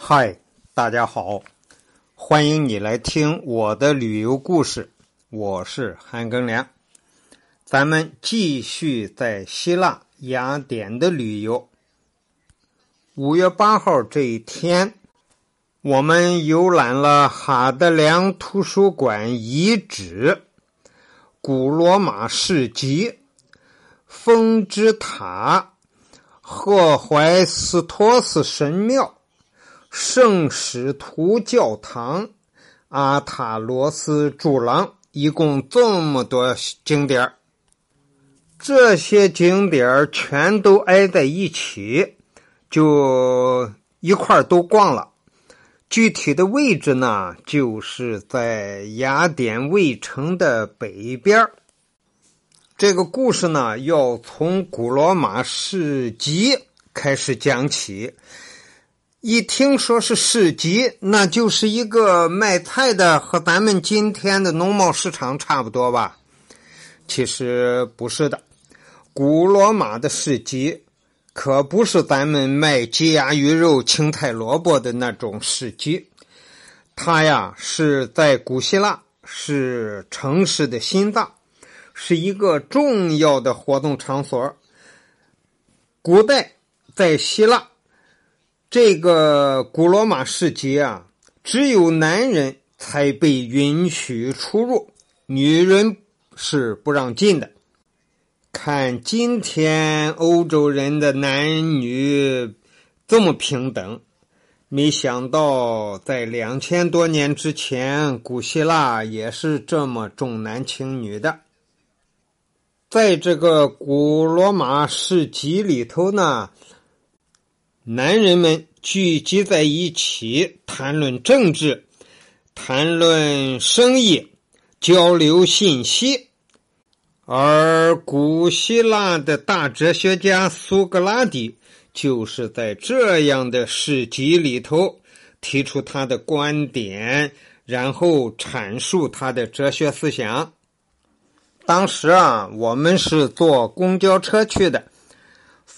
嗨，大家好，欢迎你来听我的旅游故事。我是韩庚良，咱们继续在希腊雅典的旅游。五月八号这一天，我们游览了哈德良图书馆遗址、古罗马市集、风之塔、赫怀斯托斯神庙。圣使徒教堂、阿塔罗斯柱廊，一共这么多景点这些景点全都挨在一起，就一块都逛了。具体的位置呢，就是在雅典卫城的北边这个故事呢，要从古罗马市集开始讲起。一听说是市集，那就是一个卖菜的，和咱们今天的农贸市场差不多吧？其实不是的，古罗马的市集可不是咱们卖鸡鸭鱼肉、青菜萝卜的那种市集，它呀是在古希腊，是城市的心脏，是一个重要的活动场所。古代在希腊。这个古罗马市集啊，只有男人才被允许出入，女人是不让进的。看今天欧洲人的男女这么平等，没想到在两千多年之前，古希腊也是这么重男轻女的。在这个古罗马市集里头呢。男人们聚集在一起谈论政治，谈论生意，交流信息。而古希腊的大哲学家苏格拉底就是在这样的市集里头提出他的观点，然后阐述他的哲学思想。当时啊，我们是坐公交车去的。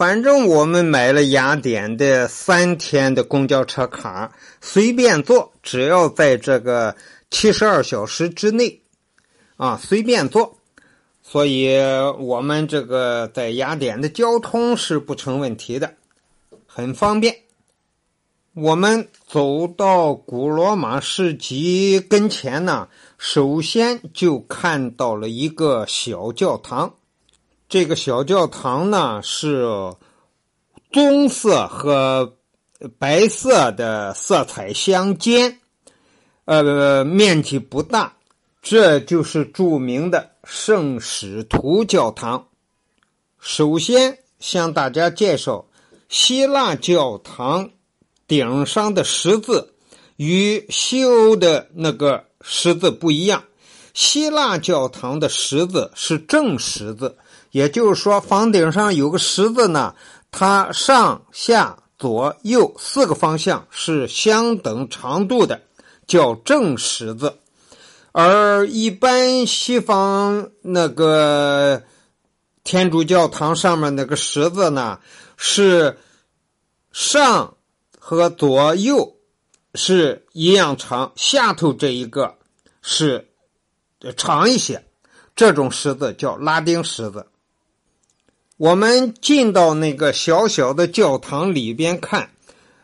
反正我们买了雅典的三天的公交车卡，随便坐，只要在这个七十二小时之内，啊，随便坐。所以，我们这个在雅典的交通是不成问题的，很方便。我们走到古罗马市集跟前呢，首先就看到了一个小教堂。这个小教堂呢是棕色和白色的色彩相间，呃，面积不大。这就是著名的圣使徒教堂。首先向大家介绍，希腊教堂顶上的十字与西欧的那个十字不一样。希腊教堂的十字是正十字。也就是说，房顶上有个十字呢，它上下左右四个方向是相等长度的，叫正十字。而一般西方那个天主教堂上面那个十字呢，是上和左右是一样长，下头这一个是长一些。这种十字叫拉丁十字。我们进到那个小小的教堂里边看，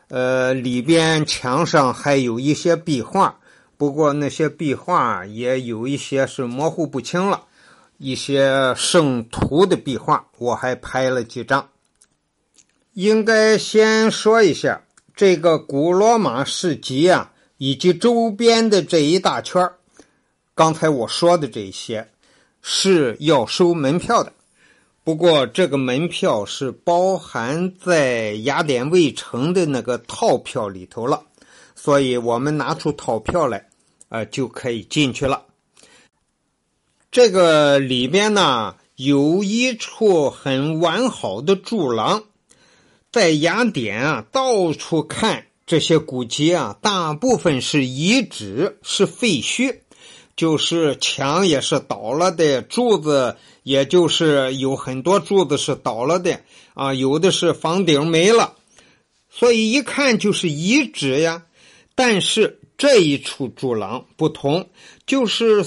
呃，里边墙上还有一些壁画，不过那些壁画也有一些是模糊不清了。一些圣徒的壁画，我还拍了几张。应该先说一下这个古罗马市集啊，以及周边的这一大圈刚才我说的这些是要收门票的。不过，这个门票是包含在雅典卫城的那个套票里头了，所以我们拿出套票来，呃，就可以进去了。这个里边呢，有一处很完好的柱廊，在雅典啊，到处看这些古迹啊，大部分是遗址，是废墟。就是墙也是倒了的，柱子也就是有很多柱子是倒了的啊，有的是房顶没了，所以一看就是遗址呀。但是这一处柱廊不同，就是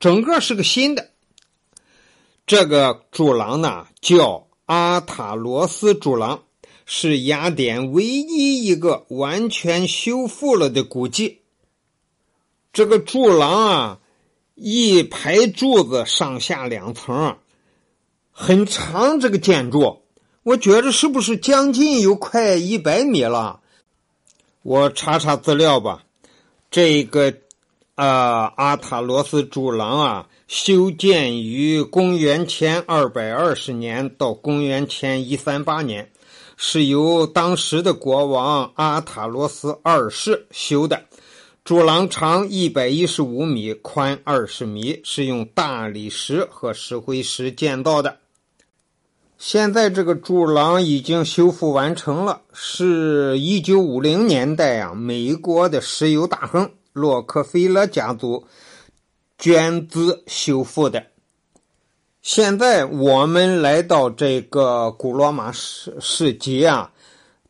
整个是个新的。这个柱廊呢，叫阿塔罗斯柱廊，是雅典唯一一个完全修复了的古迹。这个柱廊啊，一排柱子上下两层，很长。这个建筑，我觉着是不是将近有快一百米了？我查查资料吧。这个啊，阿塔罗斯柱廊啊。修建于公元前二百二十年到公元前一三八年，是由当时的国王阿塔罗斯二世修的。柱廊长一百一十五米，宽二十米，是用大理石和石灰石建造的。现在这个柱廊已经修复完成了，是一九五零年代啊，美国的石油大亨洛克菲勒家族。捐资修复的。现在我们来到这个古罗马市市集啊，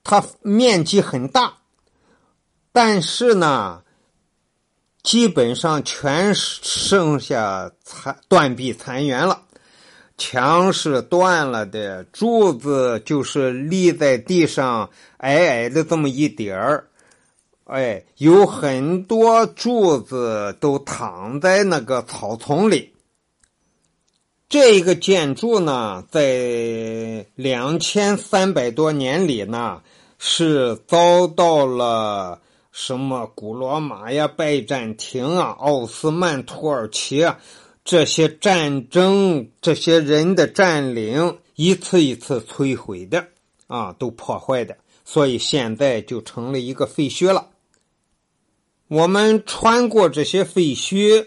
它面积很大，但是呢，基本上全剩下残断壁残垣了，墙是断了的，柱子就是立在地上矮矮的这么一点儿。哎，有很多柱子都躺在那个草丛里。这个建筑呢，在两千三百多年里呢，是遭到了什么古罗马呀、拜占庭啊、奥斯曼土耳其啊这些战争、这些人的占领，一次一次摧毁的啊，都破坏的，所以现在就成了一个废墟了。我们穿过这些废墟，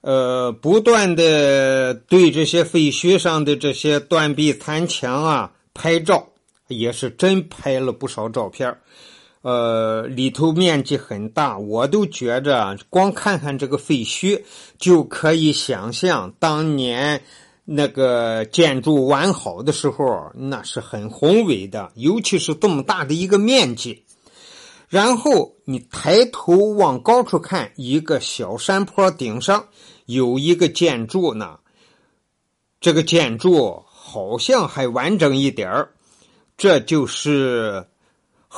呃，不断的对这些废墟上的这些断壁残墙啊拍照，也是真拍了不少照片呃，里头面积很大，我都觉着光看看这个废墟就可以想象当年那个建筑完好的时候，那是很宏伟的，尤其是这么大的一个面积。然后你抬头往高处看，一个小山坡顶上有一个建筑呢。这个建筑好像还完整一点，这就是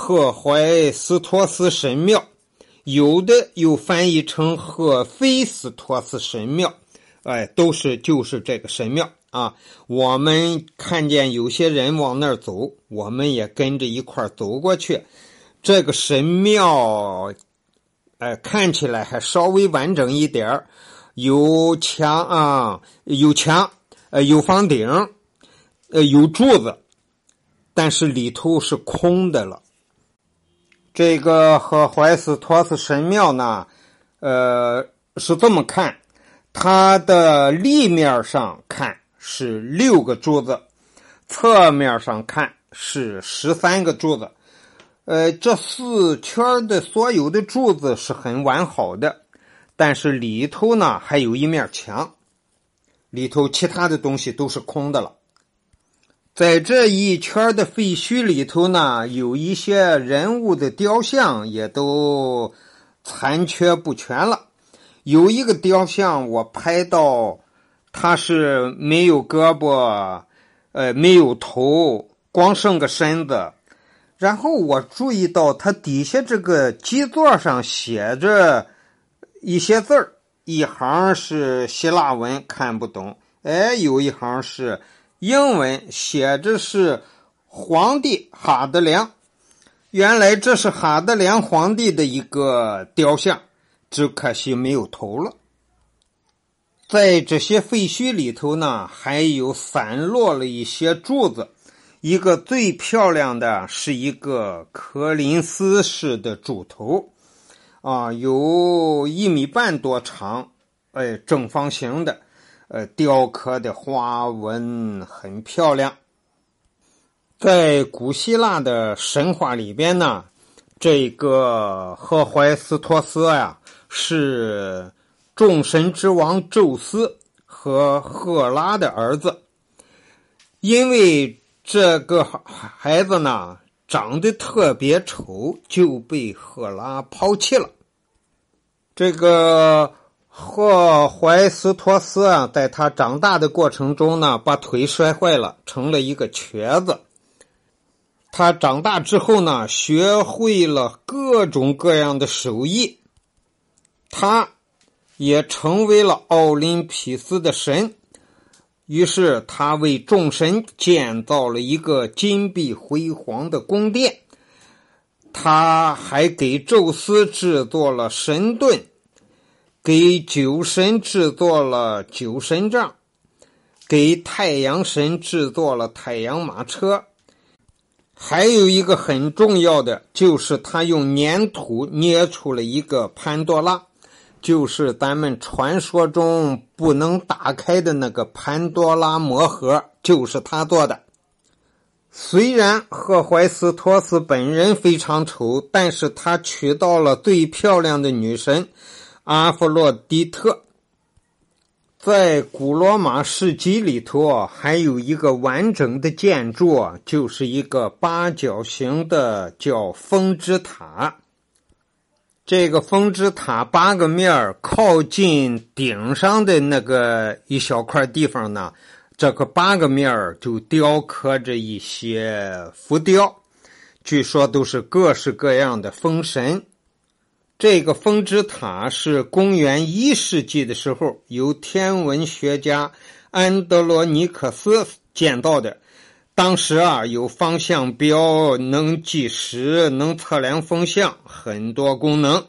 赫怀斯托斯神庙，有的又翻译成赫菲斯托斯神庙，哎，都是就是这个神庙啊。我们看见有些人往那儿走，我们也跟着一块儿走过去。这个神庙，哎，看起来还稍微完整一点儿有墙啊，有墙，呃，有房顶，呃，有柱子，但是里头是空的了。这个和怀斯托斯神庙呢，呃，是这么看，它的立面上看是六个柱子，侧面上看是十三个柱子。呃，这四圈的所有的柱子是很完好的，但是里头呢还有一面墙，里头其他的东西都是空的了。在这一圈的废墟里头呢，有一些人物的雕像也都残缺不全了。有一个雕像我拍到，他是没有胳膊，呃，没有头，光剩个身子。然后我注意到，它底下这个基座上写着一些字儿，一行是希腊文，看不懂。哎，有一行是英文，写着是皇帝哈德良。原来这是哈德良皇帝的一个雕像，只可惜没有头了。在这些废墟里头呢，还有散落了一些柱子。一个最漂亮的是一个柯林斯式的柱头，啊，有一米半多长，哎，正方形的，呃，雕刻的花纹很漂亮。在古希腊的神话里边呢，这个赫淮斯托斯呀，是众神之王宙斯和赫拉的儿子，因为。这个孩子呢，长得特别丑，就被赫拉抛弃了。这个赫淮斯托斯啊，在他长大的过程中呢，把腿摔坏了，成了一个瘸子。他长大之后呢，学会了各种各样的手艺，他也成为了奥林匹斯的神。于是，他为众神建造了一个金碧辉煌的宫殿。他还给宙斯制作了神盾，给酒神制作了酒神杖，给太阳神制作了太阳马车。还有一个很重要的，就是他用粘土捏出了一个潘多拉，就是咱们传说中不能打开的那个潘多拉魔盒，就是他做的。虽然赫淮斯托斯本人非常丑，但是他娶到了最漂亮的女神阿弗洛狄特。在古罗马市集里头，还有一个完整的建筑，就是一个八角形的，叫风之塔。这个风之塔八个面靠近顶上的那个一小块地方呢，这个八个面就雕刻着一些浮雕，据说都是各式各样的风神。这个风之塔是公元一世纪的时候由天文学家安德罗尼克斯建造的。当时啊，有方向标，能计时，能测量风向，很多功能。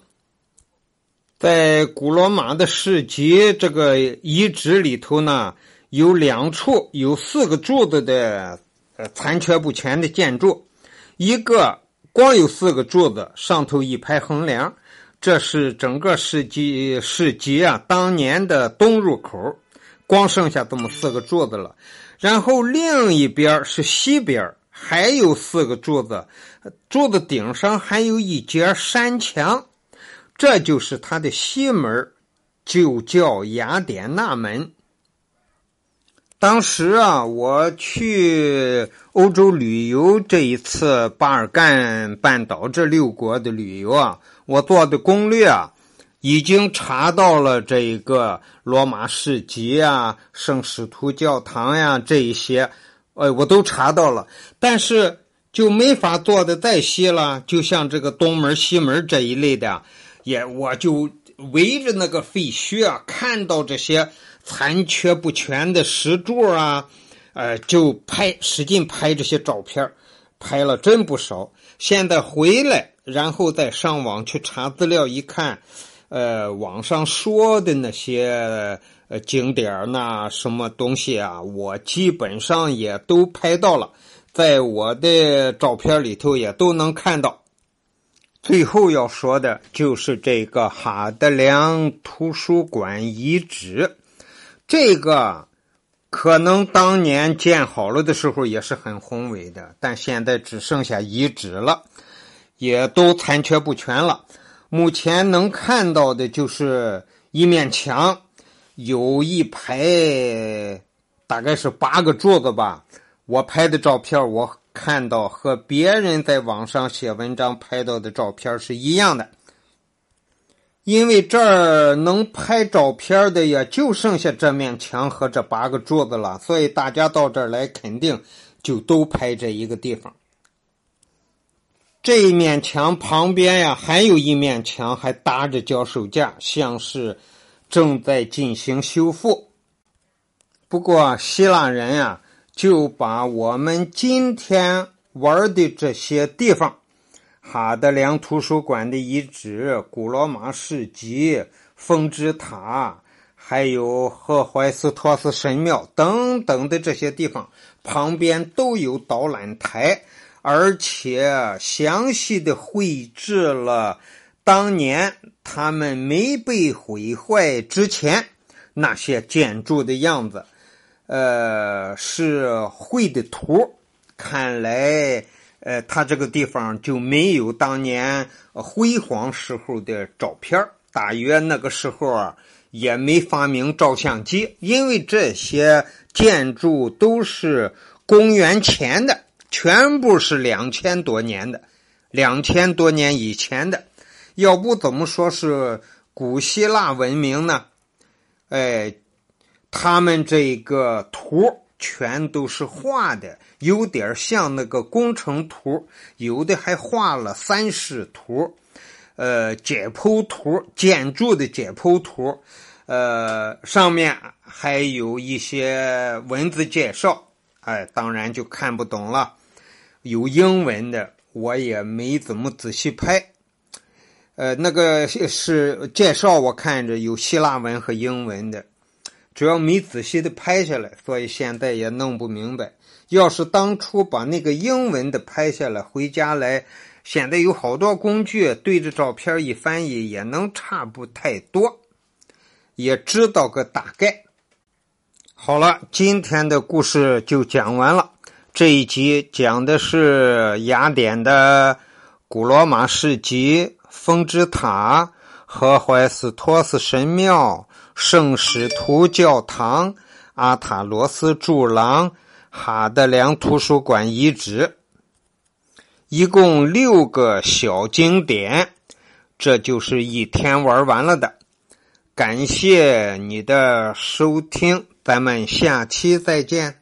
在古罗马的市集这个遗址里头呢，有两处有四个柱子的呃残缺不全的建筑，一个光有四个柱子，上头一排横梁。这是整个市集市集啊，当年的东入口，光剩下这么四个柱子了。然后另一边是西边，还有四个柱子，柱子顶上还有一节山墙，这就是它的西门，就叫雅典娜门。当时啊，我去欧洲旅游，这一次巴尔干半岛这六国的旅游啊。我做的攻略啊，已经查到了这一个罗马市集啊、圣使徒教堂呀这一些，呃，我都查到了，但是就没法做的再细了。就像这个东门、西门这一类的，也我就围着那个废墟啊，看到这些残缺不全的石柱啊，呃，就拍，使劲拍这些照片，拍了真不少。现在回来。然后再上网去查资料，一看，呃，网上说的那些呃景点呐，什么东西啊，我基本上也都拍到了，在我的照片里头也都能看到。最后要说的就是这个哈德良图书馆遗址，这个可能当年建好了的时候也是很宏伟的，但现在只剩下遗址了。也都残缺不全了。目前能看到的就是一面墙，有一排，大概是八个柱子吧。我拍的照片，我看到和别人在网上写文章拍到的照片是一样的。因为这儿能拍照片的也就剩下这面墙和这八个柱子了，所以大家到这儿来肯定就都拍这一个地方。这一面墙旁边呀，还有一面墙，还搭着脚手架，像是正在进行修复。不过希腊人呀，就把我们今天玩的这些地方——哈德良图书馆的遗址、古罗马市集、风之塔，还有赫淮斯托斯神庙等等的这些地方，旁边都有导览台。而且详细的绘制了当年他们没被毁坏之前那些建筑的样子，呃，是绘的图。看来，呃，他这个地方就没有当年辉煌时候的照片大约那个时候啊，也没发明照相机，因为这些建筑都是公元前的。全部是两千多年的，两千多年以前的。要不怎么说是古希腊文明呢？哎，他们这个图全都是画的，有点像那个工程图，有的还画了三视图，呃，解剖图，建筑的解剖图，呃，上面还有一些文字介绍，哎，当然就看不懂了，有英文的，我也没怎么仔细拍。呃，那个是介绍，我看着有希腊文和英文的，主要没仔细的拍下来，所以现在也弄不明白。要是当初把那个英文的拍下来，回家来，现在有好多工具，对着照片一翻译，也能差不太多，也知道个大概。好了，今天的故事就讲完了。这一集讲的是雅典的古罗马市集。风之塔、和怀斯托斯神庙、圣使徒教堂、阿塔罗斯柱廊、哈德良图书馆遗址，一共六个小景点，这就是一天玩完了的。感谢你的收听，咱们下期再见。